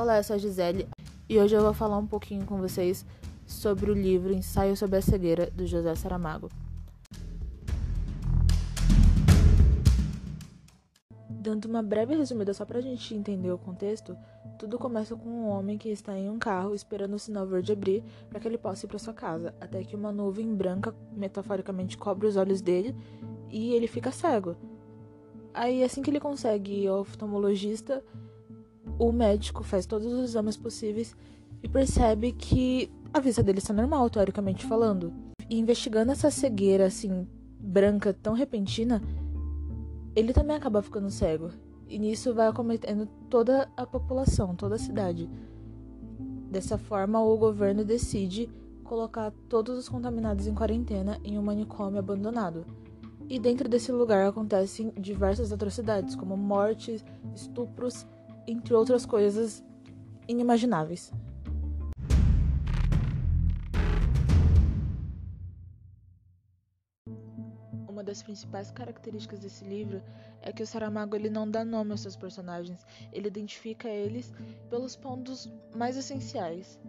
Olá, eu sou a Gisele e hoje eu vou falar um pouquinho com vocês sobre o livro Ensaio sobre a Cegueira, do José Saramago. Dando uma breve resumida só pra gente entender o contexto, tudo começa com um homem que está em um carro esperando o sinal verde abrir para que ele possa ir para sua casa, até que uma nuvem branca metaforicamente cobre os olhos dele e ele fica cego. Aí, assim que ele consegue ir ao oftalmologista, o médico faz todos os exames possíveis e percebe que a vista dele está normal, teoricamente falando. E investigando essa cegueira, assim, branca tão repentina, ele também acaba ficando cego. E nisso vai acometendo toda a população, toda a cidade. Dessa forma, o governo decide colocar todos os contaminados em quarentena em um manicômio abandonado. E dentro desse lugar acontecem diversas atrocidades, como mortes, estupros entre outras coisas inimagináveis. Uma das principais características desse livro é que o Saramago ele não dá nome aos seus personagens, ele identifica eles pelos pontos mais essenciais.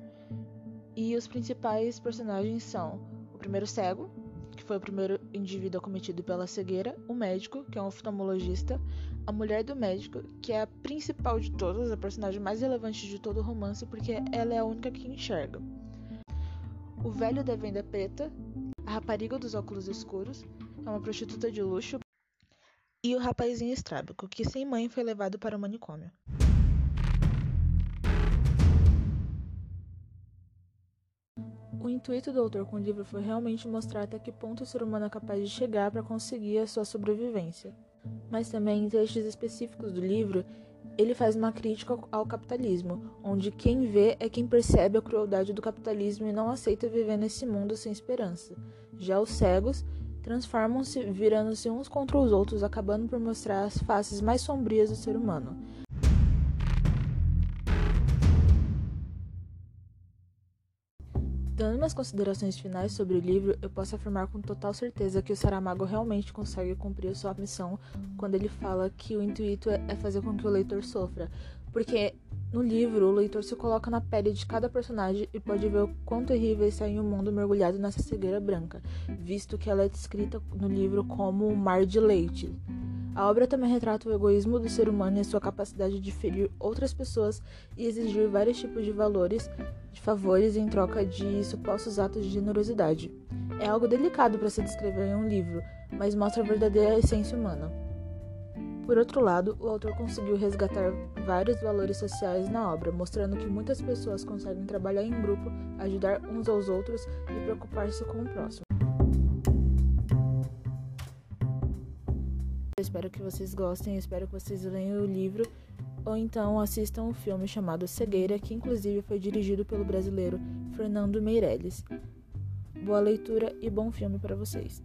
E os principais personagens são o primeiro cego, foi o primeiro indivíduo acometido pela cegueira, o médico, que é um oftalmologista, a mulher do médico, que é a principal de todas, a personagem mais relevante de todo o romance, porque ela é a única que enxerga. O velho da venda preta, a rapariga dos óculos escuros, é uma prostituta de luxo, e o rapazinho estrábico, que sem mãe foi levado para o manicômio. O intuito do autor com o livro foi realmente mostrar até que ponto o ser humano é capaz de chegar para conseguir a sua sobrevivência. Mas também em trechos específicos do livro, ele faz uma crítica ao capitalismo, onde quem vê é quem percebe a crueldade do capitalismo e não aceita viver nesse mundo sem esperança. Já os cegos transformam-se, virando-se uns contra os outros, acabando por mostrar as faces mais sombrias do ser humano. Dando umas considerações finais sobre o livro, eu posso afirmar com total certeza que o Saramago realmente consegue cumprir sua missão quando ele fala que o intuito é, é fazer com que o leitor sofra. Porque no livro, o leitor se coloca na pele de cada personagem e pode ver o quão terrível está em um mundo mergulhado nessa cegueira branca, visto que ela é descrita no livro como um mar de leite. A obra também retrata o egoísmo do ser humano e a sua capacidade de ferir outras pessoas e exigir vários tipos de valores, de favores em troca de supostos atos de generosidade. É algo delicado para se descrever em um livro, mas mostra a verdadeira essência humana. Por outro lado, o autor conseguiu resgatar vários valores sociais na obra, mostrando que muitas pessoas conseguem trabalhar em grupo, ajudar uns aos outros e preocupar-se com o próximo. Eu espero que vocês gostem, espero que vocês leiam o livro ou então assistam um filme chamado Cegueira, que inclusive foi dirigido pelo brasileiro Fernando Meirelles. Boa leitura e bom filme para vocês.